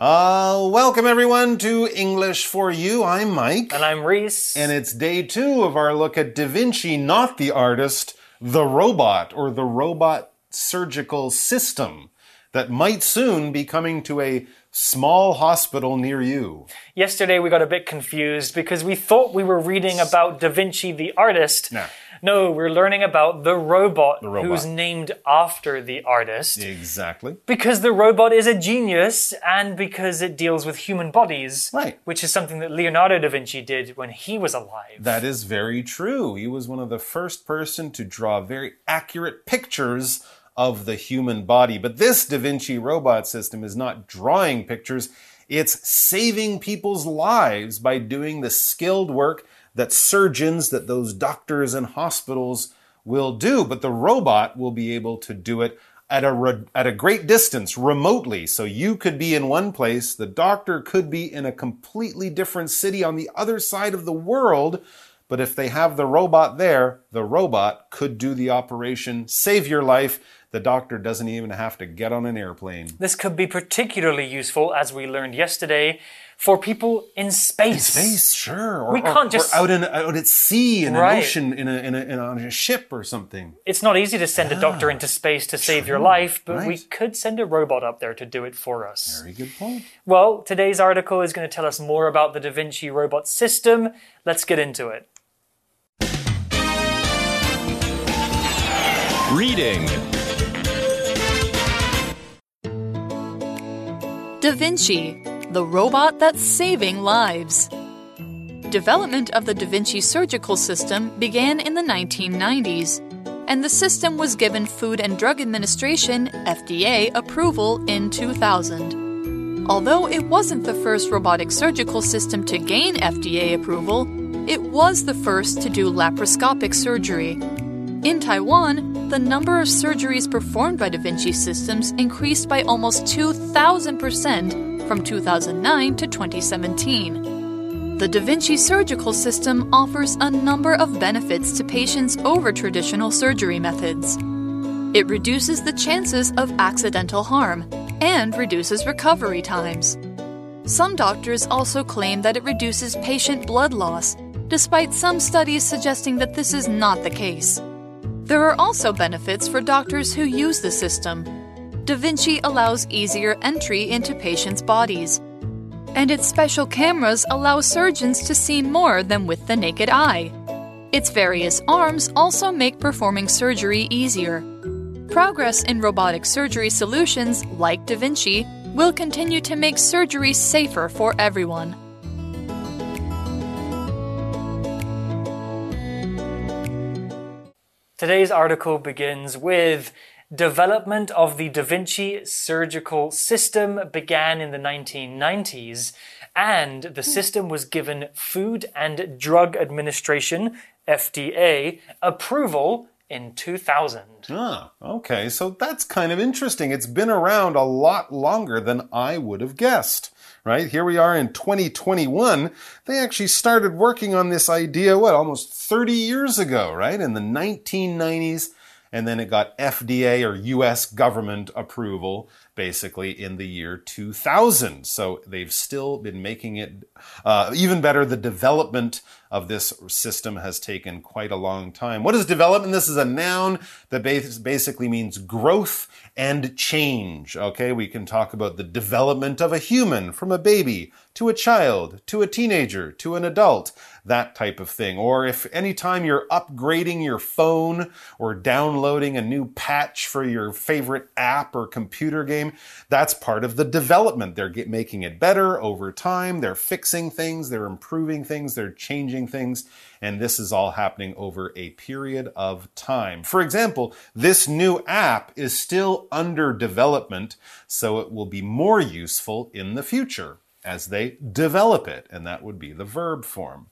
Uh, welcome everyone to English for You. I'm Mike. And I'm Reese. And it's day two of our look at Da Vinci, not the artist, the robot, or the robot surgical system that might soon be coming to a small hospital near you. Yesterday we got a bit confused because we thought we were reading about Da Vinci the artist. No. No, we're learning about the robot, The robot. who's named after the artist. Exactly. Because the robot is a genius and because it deals with human bodies. Right. Which is something that Leonardo da Vinci did when he was alive. That is very true. He was one of the first person to draw very accurate pictures of the human body. But this Da Vinci robot system is not drawing pictures, it's saving people's lives by doing the skilled work that surgeons, that those doctors and hospitals will do. But the robot will be able to do it at a at a great distance remotely so you could be in one place the doctor could be in a completely different city on the other side of the world but if they have the robot there the robot could do the operation save your life the doctor doesn't even have to get on an airplane This could be particularly useful, as we learned yesterday, for people in space. space sure or, We can't or just- out in out at sea in an ocean in a, in a, in a on a ship or something It's not easy to send a ah, doctor into space to save your life, but we could send a robot up there to do it for us. very good point Well, today's article is going to tell us more about the Da Vinci robot system. Let's get into it. Reading Da Vinci, the robot that's saving lives. Development of the Da Vinci surgical system began in the 1990s, and the system was given Food and Drug Administration FDA approval in 2000. Although it wasn't the first robotic surgical system to gain FDA approval, it was the first to do laparoscopic surgery. In Taiwan, the number of surgeries performed by Da Vinci systems increased by almost 2,000% from 2009 to 2017. The Da Vinci surgical system offers a number of benefits to patients over traditional surgery methods. It reduces the chances of accidental harm and reduces recovery times. Some doctors also claim that it reduces patient blood loss, despite some studies suggesting that this is not the case. There are also benefits for doctors who use the system. Da Vinci allows easier entry into patients' bodies. And its special cameras allow surgeons to see more than with the naked eye. Its various arms also make performing surgery easier. Progress in robotic surgery solutions like Da Vinci will continue to make surgery safer for everyone. Today's article begins with Development of the Da Vinci surgical system began in the 1990s, and the system was given Food and Drug Administration, FDA, approval in 2000. Ah, okay. So that's kind of interesting. It's been around a lot longer than I would have guessed. Right? Here we are in 2021. They actually started working on this idea, what, almost 30 years ago, right? In the 1990s. And then it got FDA or US government approval basically in the year 2000. So they've still been making it uh, even better. The development of this system has taken quite a long time. What is development? This is a noun that basically means growth and change. Okay, we can talk about the development of a human from a baby to a child to a teenager to an adult, that type of thing. Or if anytime you're upgrading your phone or downloading a new patch for your favorite app or computer game, that's part of the development. They're making it better over time. They're fixing things. They're improving things. They're changing things. And this is all happening over a period of time. For example, this new app is still under development, so it will be more useful in the future as they develop it. And that would be the verb form.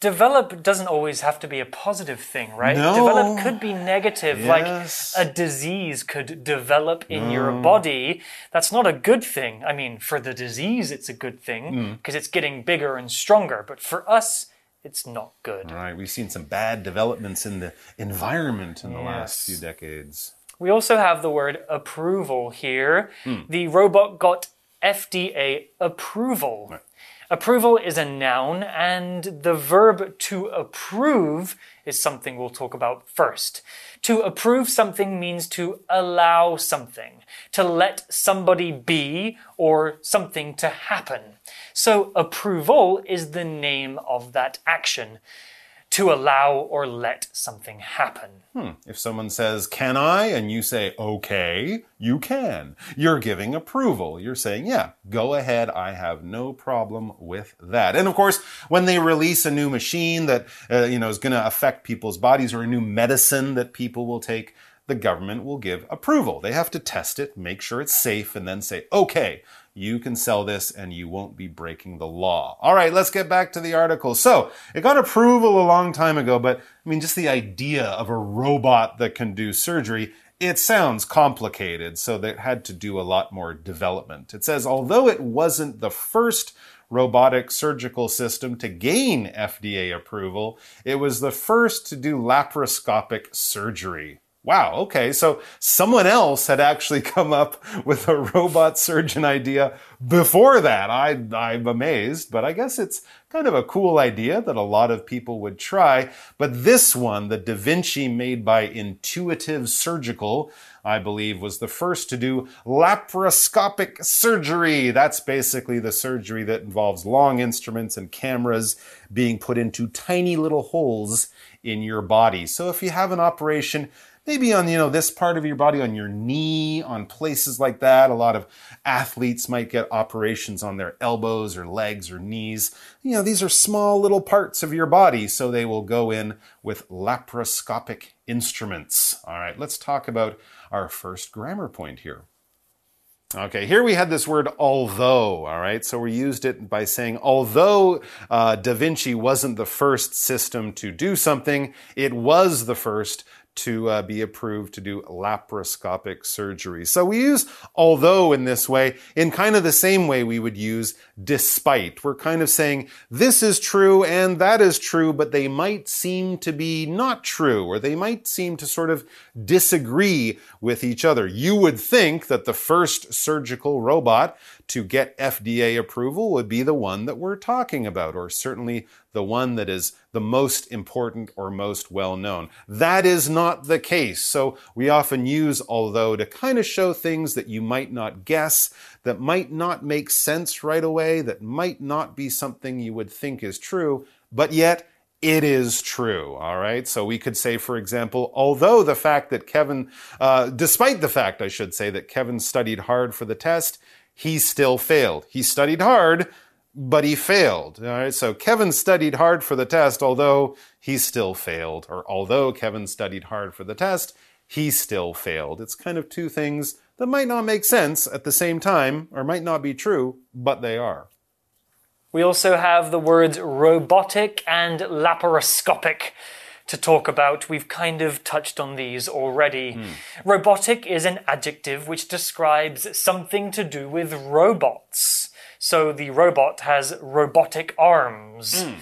Develop doesn't always have to be a positive thing, right? No. Develop could be negative, Yes. like a disease could develop in your body. That's not a good thing. I mean, for the disease, it's a good thing mm. because it's getting bigger and stronger, but for us, it's not good. All right, we've seen some bad developments in the environment in the last few decades. We also have the word approval here. Hmm. The robot got FDA approval. Approval is a noun, and the verb to approve is something we'll talk about first. To approve something means to allow something, to let somebody be, or something to happen. So, approval is the name of that action to allow or let something happen. Hmm. If someone says, Can I? and you say, Okay, you can. You're giving approval. You're saying, Yeah, go ahead. I have no problem with that. And of course, when they release a new machine that, uh, you know, is going to affect people's bodies or a new medicine that people will take, the government will give approval. They have to test it, make sure it's safe, and then say, okay, you can sell this and you won't be breaking the law. All right, let's get back to the article. So it got approval a long time ago, but I mean, just the idea of a robot that can do surgery, it sounds complicated, so they had to do a lot more development. It says, although it wasn't the first robotic surgical system to gain FDA approval, it was the first to do laparoscopic surgery. Wow, okay, so someone else had actually come up with a robot surgeon idea before that. I, I'm amazed, but I guess it's kind of a cool idea that a lot of people would try. But this one, the Da Vinci made by Intuitive Surgical, I believe, was the first to do laparoscopic surgery. That's basically the surgery that involves long instruments and cameras being put into tiny little holes in your body. So if you have an operation, maybe on you know this part of your body on your knee on places like that. A lot of athletes might get operations on their elbows or legs or knees. You know these are small little parts of your body so they will go in with laparoscopic instruments. All right let's talk about our first grammar point here. Okay, here we had this word although, all right? So we used it by saying, although uh, Da Vinci wasn't the first system to do something, it was the first to uh, be approved to do laparoscopic surgery. So we use although in this way in kind of the same way we would use despite. We're kind of saying this is true and that is true, but they might seem to be not true or they might seem to sort of disagree with each other. You would think that the first surgical robot to get FDA approval would be the one that we're talking about, or certainly the one that is the most important or most well known. That is not the case. So we often use although to kind of show things that you might not guess, that might not make sense right away, that might not be something you would think is true, but yet it is true. All right. So we could say, for example, although the fact that Kevin, uh, despite the fact, I should say, that Kevin studied hard for the test, he still failed. He studied hard, but he failed. All right, so Kevin studied hard for the test, although he still failed. Or although Kevin studied hard for the test, he still failed. It's kind of two things that might not make sense at the same time, or might not be true, but they are. We also have the words robotic and laparoscopic to talk about. We've kind of touched on these already. Mm. Robotic is an adjective which describes something to do with robots. So the robot has robotic arms. Mm.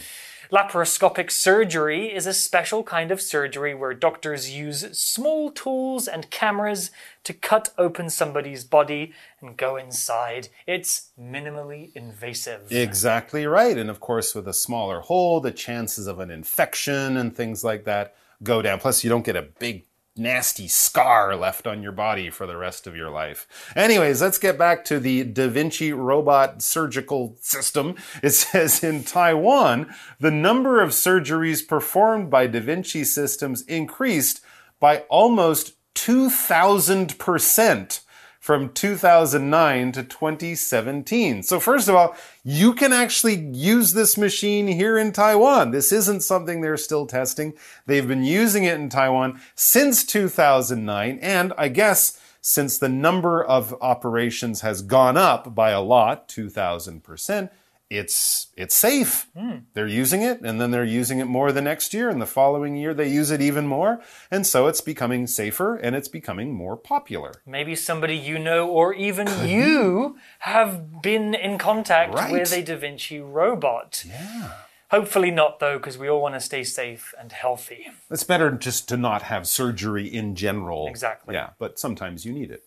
Laparoscopic surgery is a special kind of surgery where doctors use small tools and cameras to cut open somebody's body and go inside. It's minimally invasive. Exactly right. And of course, with a smaller hole, the chances of an infection and things like that go down. Plus, you don't get a big nasty scar left on your body for the rest of your life. Anyways, let's get back to the Da Vinci robot surgical system. It says in Taiwan, the number of surgeries performed by Da Vinci systems increased by almost 2,000% from 2009 to 2017. So first of all, you can actually use this machine here in Taiwan. This isn't something they're still testing. They've been using it in Taiwan since 2009. And I guess since the number of operations has gone up by a lot, 2000%, it's it's safe. Mm. They're using it, and then they're using it more the next year, and the following year they use it even more, and so it's becoming safer and it's becoming more popular. Maybe somebody you know, or even you, have been in contact right. with a Da Vinci robot. Yeah. Hopefully not, though, because we all want to stay safe and healthy. It's better just to not have surgery in general. Exactly. Yeah, but sometimes you need it.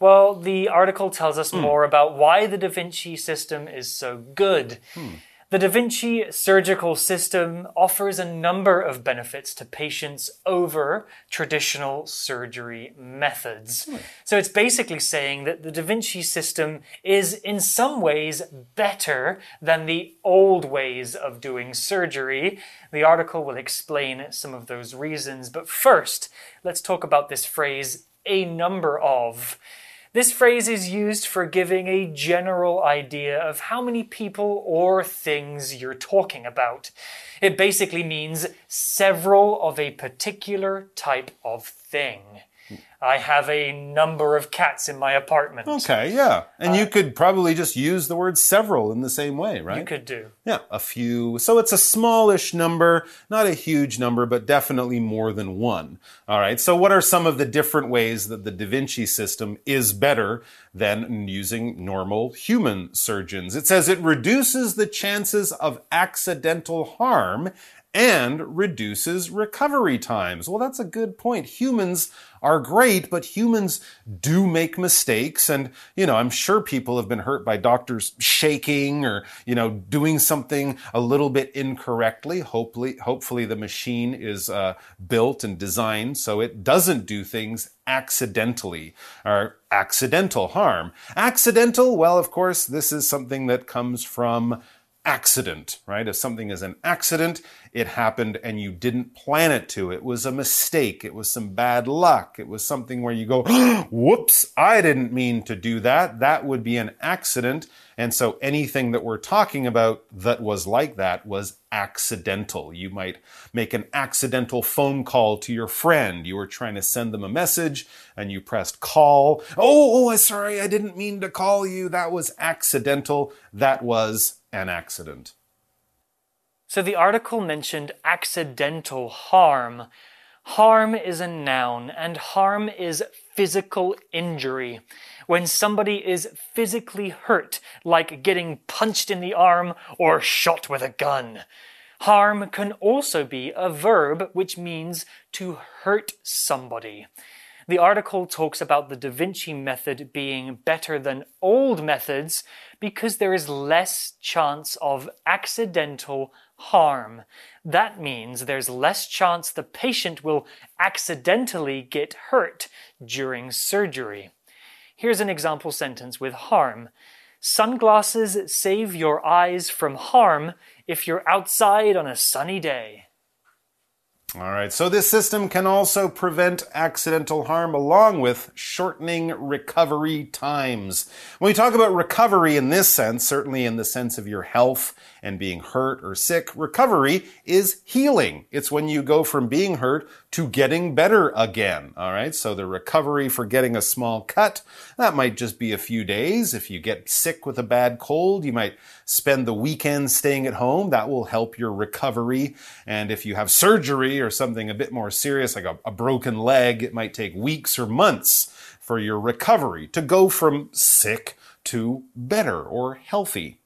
Well, the article tells us hmm. more about why the Da Vinci system is so good. Hmm. The Da Vinci surgical system offers a number of benefits to patients over traditional surgery methods. Hmm. So it's basically saying that the Da Vinci system is in some ways better than the old ways of doing surgery. The article will explain some of those reasons, but first, let's talk about this phrase, a number of. This phrase is used for giving a general idea of how many people or things you're talking about. It basically means several of a particular type of thing. I have a number of cats in my apartment. Okay, yeah. And you uh, could probably just use the word several in the same way, right? You could do. Yeah, a few. So it's a smallish number, not a huge number, but definitely more than one. All right. So what are some of the different ways that the Da Vinci system is better than using normal human surgeons? It says it reduces the chances of accidental harm and reduces recovery times. Well, that's a good point. Humans are great, but humans do make mistakes. And, you know, I'm sure people have been hurt by doctors shaking or, you know, doing something a little bit incorrectly. Hopefully, hopefully the machine is uh, built and designed so it doesn't do things accidentally or accidental harm. Accidental, well, of course, this is something that comes from accident, right? If something is an accident, it happened and you didn't plan it to. It was a mistake. It was some bad luck. It was something where you go, whoops, I didn't mean to do that. That would be an accident. And so anything that we're talking about that was like that was accidental. You might make an accidental phone call to your friend. You were trying to send them a message and you pressed call. Oh, oh, sorry, I didn't mean to call you. That was accidental. That was an accident. So the article mentioned accidental harm. Harm is a noun, and harm is physical injury. When somebody is physically hurt, like getting punched in the arm or shot with a gun. Harm can also be a verb which means to hurt somebody. The article talks about the Da Vinci method being better than old methods because there is less chance of accidental harm. That means there's less chance the patient will accidentally get hurt during surgery. Here's an example sentence with harm. Sunglasses save your eyes from harm if you're outside on a sunny day. All right, so this system can also prevent accidental harm along with shortening recovery times. When we talk about recovery in this sense, certainly in the sense of your health and being hurt or sick, recovery is healing. It's when you go from being hurt to getting better again. All right, so the recovery for getting a small cut, that might just be a few days. If you get sick with a bad cold, you might spend the weekend staying at home. That will help your recovery. And if you have surgery or something a bit more serious, like a, a broken leg, it might take weeks or months for your recovery to go from sick to better or healthy.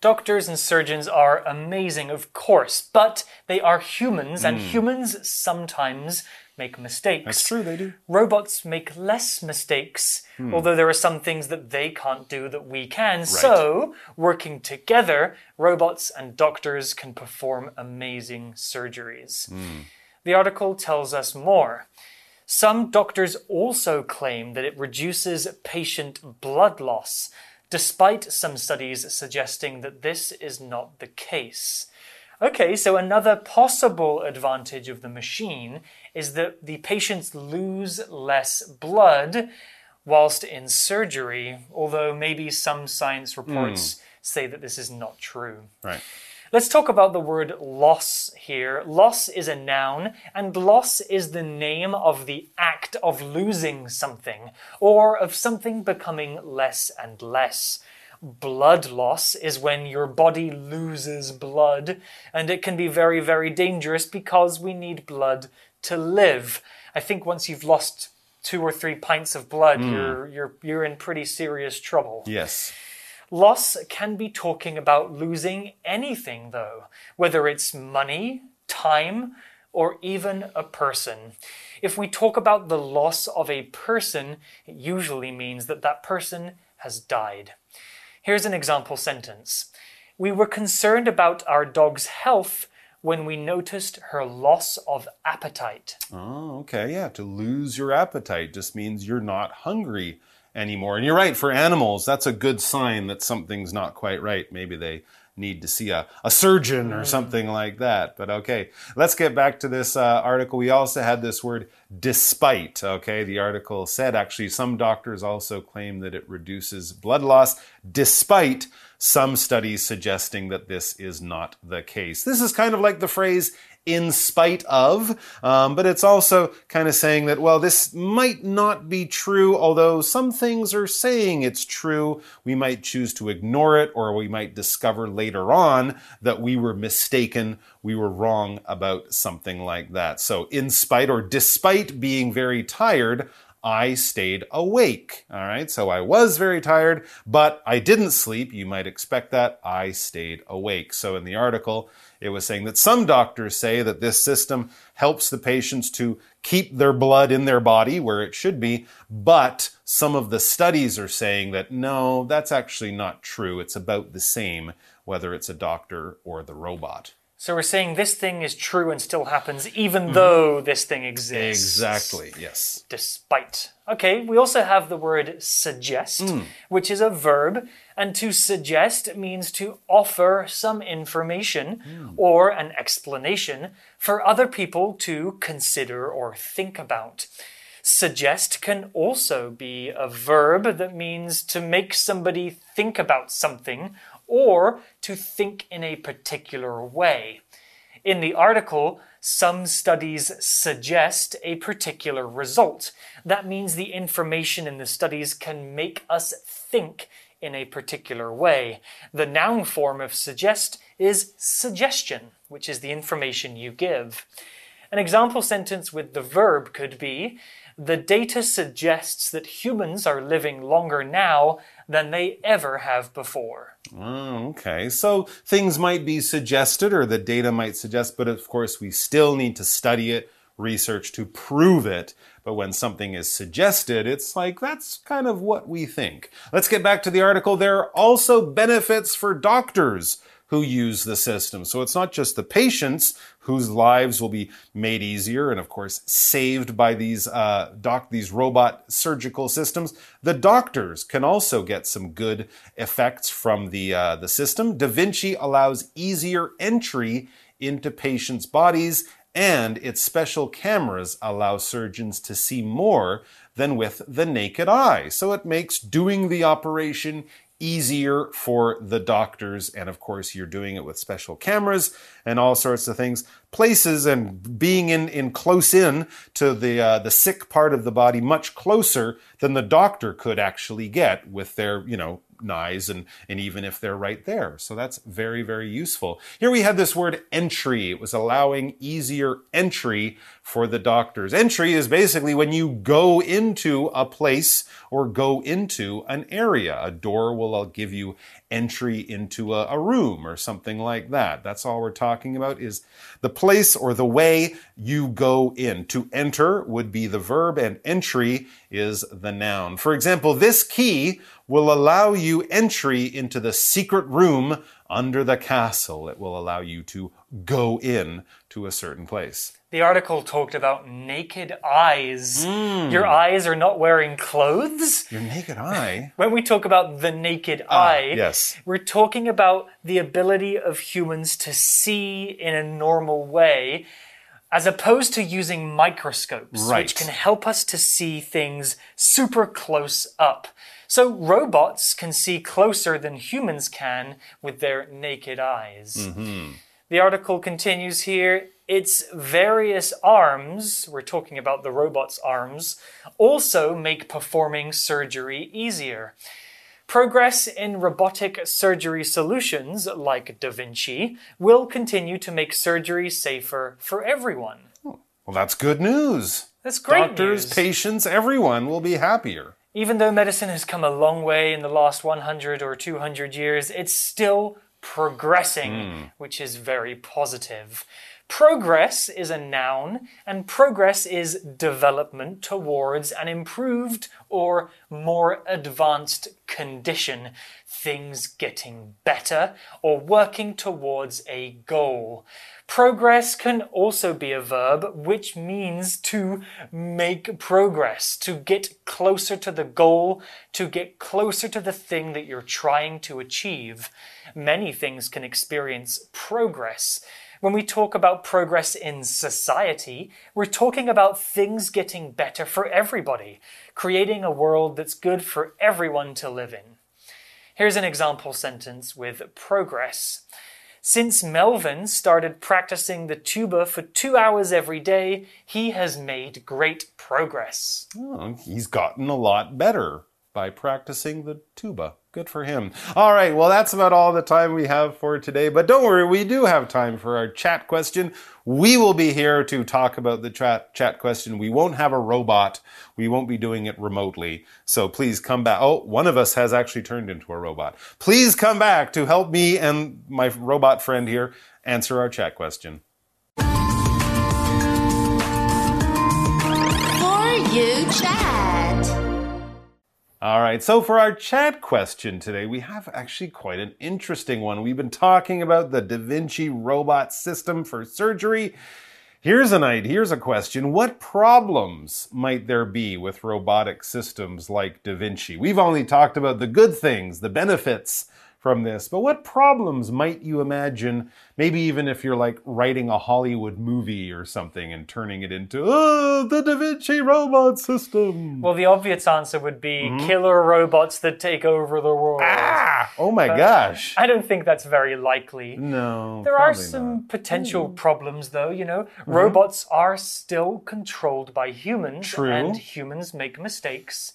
Doctors and surgeons are amazing, of course, but they are humans, and hmm. humans sometimes make mistakes. Hmm. That's true, they do. Robots make less mistakes, although there are some things that they can't do that we can. So, working together, robots and doctors can perform amazing surgeries. The article tells us more. Some doctors also claim that it reduces patient blood loss, despite some studies suggesting that this is not the case. Okay, so another possible advantage of the machine is that the patients lose less blood whilst in surgery, although maybe some science reports hmm. say that this is not true. Right. Let's talk about the word loss here. Loss is a noun, and loss is the name of the act of losing something, or of something becoming less and less. Blood loss is when your body loses blood, and it can be very, very dangerous because we need blood to live. I think once you've lost two or three pints of blood, hmm. you're, you're, you're in pretty serious trouble. Yes. Loss can be talking about losing anything, though, whether it's money, time, or even a person. If we talk about the loss of a person, it usually means that that person has died. Here's an example sentence We were concerned about our dog's health when we noticed her loss of appetite. Oh, okay. Yeah. To lose your appetite just means you're not hungry anymore. And you're right, for animals, that's a good sign that something's not quite right. Maybe they need to see a, a surgeon or something like that. But okay, let's get back to this uh, article. We also had this word despite. Okay, the article said actually some doctors also claim that it reduces blood loss despite some studies suggesting that this is not the case. This is kind of like the phrase in spite of, um, but it's also kind of saying that, well, this might not be true, although some things are saying it's true. We might choose to ignore it, or we might discover later on that we were mistaken, we were wrong about something like that. So, in spite or despite being very tired, I stayed awake. All right. So I was very tired, but I didn't sleep. You might expect that. I stayed awake. So in the article, it was saying that some doctors say that this system helps the patients to keep their blood in their body where it should be, but some of the studies are saying that no, that's actually not true. It's about the same whether it's a doctor or the robot. So we're saying this thing is true and still happens even mm-hmm. though this thing exists. Exactly, yes. Despite. Okay, we also have the word suggest, mm. which is a verb, and to suggest means to offer some information mm. or an explanation for other people to consider or think about. Suggest can also be a verb that means to make somebody think about something or to think in a particular way. In the article, some studies suggest a particular result. That means the information in the studies can make us think in a particular way. The noun form of suggest is suggestion, which is the information you give. An example sentence with the verb could be The data suggests that humans are living longer now than they ever have before. Oh, okay. So things might be suggested or the data might suggest, but of course we still need to study it, research to prove it. But when something is suggested, it's like that's kind of what we think. Let's get back to the article. There are also benefits for doctors who use the system. So it's not just the patients whose lives will be made easier and, of course, saved by these uh, doc these robot surgical systems. The doctors can also get some good effects from the uh, the system. Da Vinci allows easier entry into patients' bodies. And its special cameras allow surgeons to see more than with the naked eye. So it makes doing the operation easier for the doctors. And of course, you're doing it with special cameras and all sorts of things. Places and being in, in close in to the, uh, the sick part of the body much closer than the doctor could actually get with their, you know, eyes and, and even if they're right there. So that's very, very useful. Here we had this word entry. It was allowing easier entry for the doctors. Entry is basically when you go into a place or go into an area. A door will give you entry into a, a room or something like that. That's all we're talking about is the place or the way you go in. To enter would be the verb and entry is the noun. For example, this key will allow you entry into the secret room under the castle. It will allow you to go in to a certain place. The article talked about naked eyes. Hmm. Your eyes are not wearing clothes. Your naked eye. When we talk about the naked ah, eye, yes. we're talking about the ability of humans to see in a normal way, as opposed to using microscopes, Right. which can help us to see things super close up. So robots can see closer than humans can with their naked eyes. Mm-hmm. The article continues here. Its various arms, we're talking about the robot's arms, also make performing surgery easier. Progress in robotic surgery solutions, like Da Vinci, will continue to make surgery safer for everyone. Well, that's good news. That's great Doctors, news. patients, everyone will be happier. Even though medicine has come a long way in the last 100 or 200 years, it's still progressing, hmm. which is very positive. Progress is a noun, and progress is development towards an improved or more advanced condition, things getting better or working towards a goal. Progress can also be a verb which means to make progress, to get closer to the goal, to get closer to the thing that you're trying to achieve. Many things can experience progress. When we talk about progress in society, we're talking about things getting better for everybody, creating a world that's good for everyone to live in. Here's an example sentence with progress. Since Melvin started practicing the tuba for two hours every day, he has made great progress. Oh, he's gotten a lot better by practicing the tuba. Good for him. All right, well, that's about all the time we have for today. But don't worry, we do have time for our chat question. We will be here to talk about the chat, chat question. We won't have a robot. We won't be doing it remotely. So please come back. Oh, one of us has actually turned into a robot. Please come back to help me and my robot friend here answer our chat question. For you chat. All right, so for our chat question today, we have actually quite an interesting one. We've been talking about the Da Vinci robot system for surgery. Here's an idea, here's a question. What problems might there be with robotic systems like Da Vinci? We've only talked about the good things, the benefits from this, but what problems might you imagine? Maybe even if you're like writing a Hollywood movie or something and turning it into, oh, the Da Vinci robot system. Well, the obvious answer would be killer robots that take over the world. Ah, oh my gosh. I don't think that's very likely. No. There are some not. Hmm. potential problems, though. You know, robots are still controlled by humans, True. and humans make mistakes.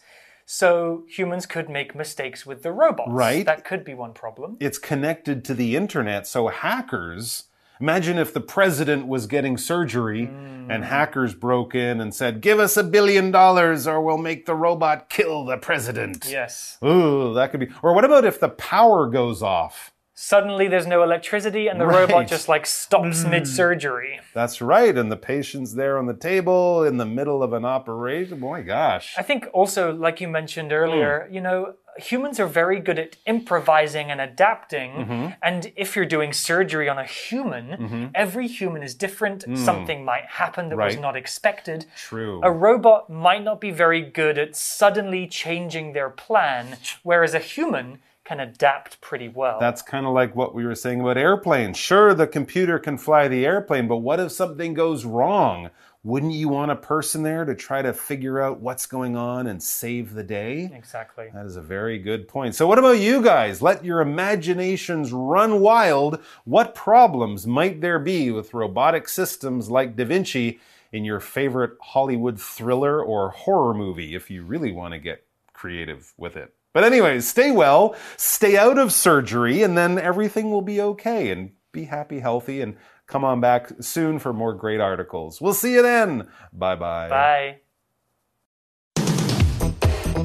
So humans could make mistakes with the robots. Right. That could be one problem. It's connected to the internet, so hackers. Imagine if the president was getting surgery Hmm. and hackers broke in and said, Give us a billion dollars or we'll make the robot kill the president. Yes. Ooh, that could be. Or what about if the power goes off? Suddenly there's no electricity and the Right. Hmm. robot just like stops mid surgery. That's right. And the patient's there on the table in the middle of an operation. Oh my gosh. I think also, like you mentioned earlier, Hmm. you know, humans are very good at improvising and adapting. Mm-hmm. And if you're doing surgery on a human, every human is different. Something might happen that was Hmm. Not expected. True. A robot might not be very good at suddenly changing their plan, whereas a human can adapt pretty well. That's kind of like what we were saying about airplanes. Sure, the computer can fly the airplane, but what if something goes wrong? Wouldn't you want a person there to try to figure out what's going on and save the day? exactly. That is a very good point. So, what about you guys? Let your imaginations run wild. What problems might there be with robotic systems like Da Vinci in your favorite Hollywood thriller or horror movie if you really want to get creative with it? But, anyways, stay well, stay out of surgery, and then everything will be okay. And be happy, healthy, and come on back soon for more great articles. We'll see you then. Bye bye. Bye.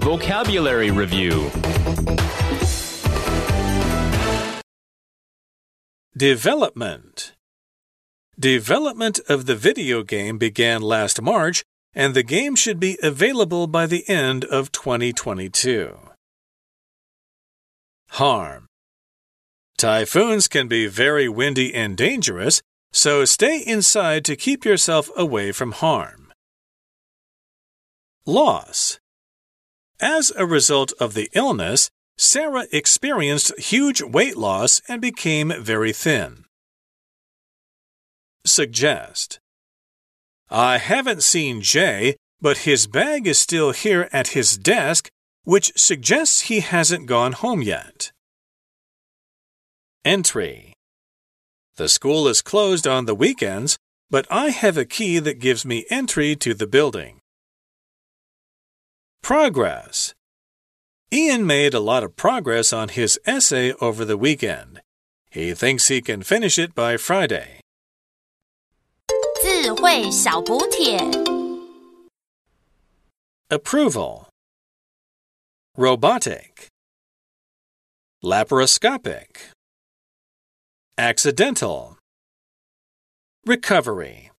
Vocabulary Review Development Development of the video game began last March, and the game should be available by the end of 2022. Harm Typhoons can be very windy and dangerous, so stay inside to keep yourself away from harm. Loss As a result of the illness, Sarah experienced huge weight loss and became very thin. Suggest I haven't seen Jay, but his bag is still here at his desk, which suggests he hasn't gone home yet. Entry The school is closed on the weekends, but I have a key that gives me entry to the building. Progress Ian made a lot of progress on his essay over the weekend. He thinks he can finish it by Friday. 智慧小补帖。 Approval Robotic. Laparoscopic. Accidental. Recovery